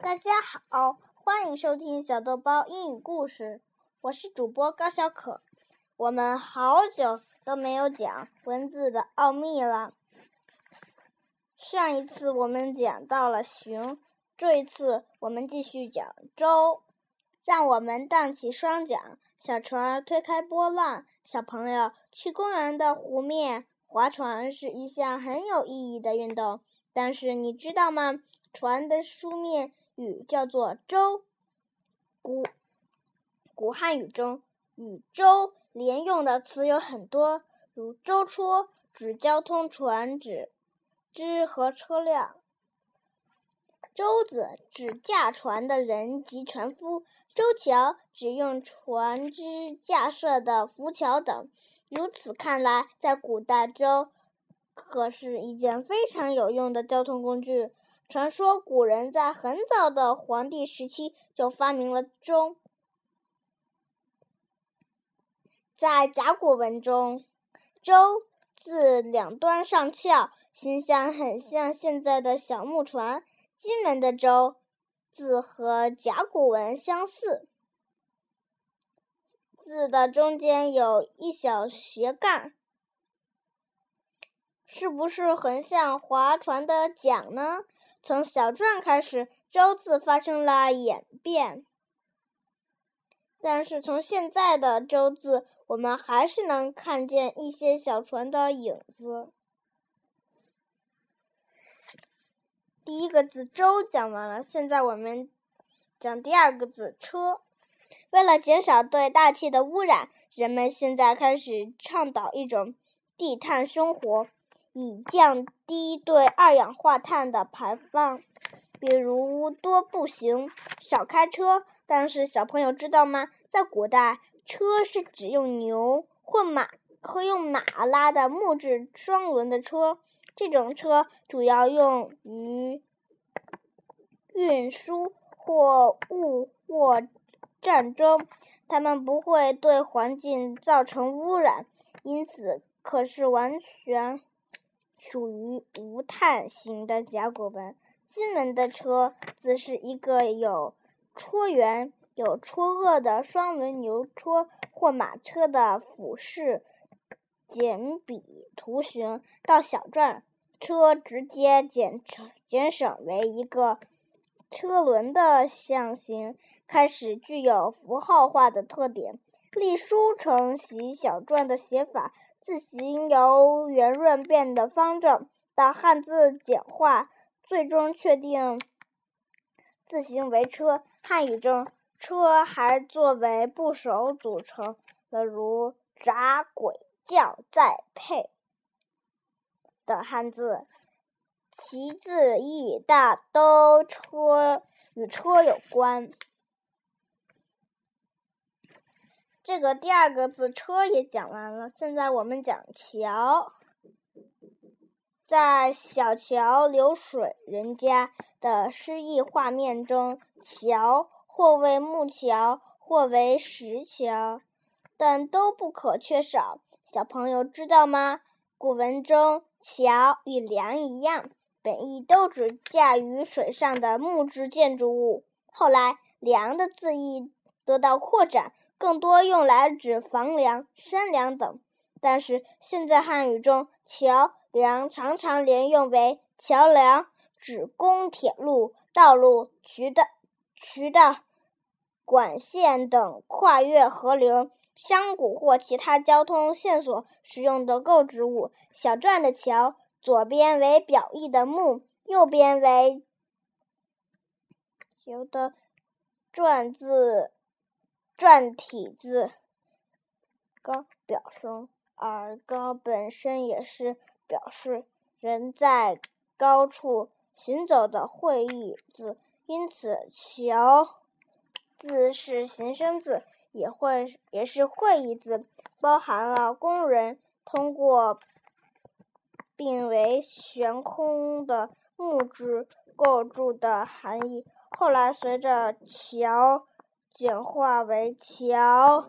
大家好，欢迎收听小豆包英语故事，我是主播高小可。我们好久都没有讲文字的奥秘了。上一次我们讲到了熊，这一次我们继续讲舟。让我们荡起双桨，小船推开波浪。小朋友去公园的湖面划船是一项很有意义的运动，但是你知道吗？船的书面语叫做“舟”。古古汉语中与“舟”连用的词有很多，如“舟戳”指交通船只、只和车辆；“舟子”指驾船的人及船夫；“舟桥”指用船只架设的浮桥等。如此看来，在古代，舟可是一件非常有用的交通工具。传说古人在很早的黄帝时期就发明了舟。在甲骨文中，“舟”字两端上翘，形象很像现在的小木船。金文的“舟”字和甲骨文相似，字的中间有一小斜杠，是不是很像划船的桨呢？从小篆开始，“舟”字发生了演变，但是从现在的“舟”字，我们还是能看见一些小船的影子。第一个字“舟”讲完了，现在我们讲第二个字“车”。为了减少对大气的污染，人们现在开始倡导一种低碳生活。以降低对二氧化碳的排放，比如多步行、少开车。但是小朋友知道吗？在古代，车是指用牛或马和用马拉的木质双轮的车。这种车主要用于运输货物或战争，它们不会对环境造成污染，因此可是完全。属于无碳型的甲骨文。金文的“车”字是一个有戳圆、有戳萼的双轮牛车或马车的俯视简笔图形。到小篆，“车”直接简成简省为一个车轮的象形，开始具有符号化的特点。隶书承袭小篆的写法。字形由圆润变得方正，到汉字简化，最终确定字形为“车”。汉语中，“车”还作为部首组成了如“闸”“轨”“叫”“载”“配”的汉字，其字义大都车与车有关。这个第二个字“车”也讲完了，现在我们讲桥。在小桥流水人家的诗意画面中，桥或为木桥，或为石桥，但都不可缺少。小朋友知道吗？古文中“桥”与“梁”一样，本意都指架于水上的木质建筑物。后来，“梁”的字义得到扩展。更多用来指房梁、山梁等，但是现在汉语中“桥梁”常常连用为桥梁，指供铁路、道路、渠道、渠道、管线等跨越河流、山谷或其他交通线索使用的构筑物。小篆的“桥”，左边为表意的“木”，右边为“桥”的篆字。篆体字高表声，而高本身也是表示人在高处行走的会意字，因此“桥”字是形声字，也会也是会意字，包含了工人通过并为悬空的木质构筑的含义。后来随着“桥”。简化为“桥”，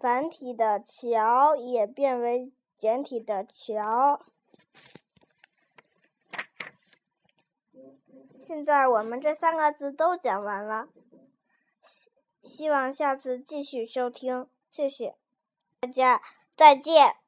繁体的“桥”也变为简体的“桥”。现在我们这三个字都讲完了，希希望下次继续收听，谢谢大家，再见。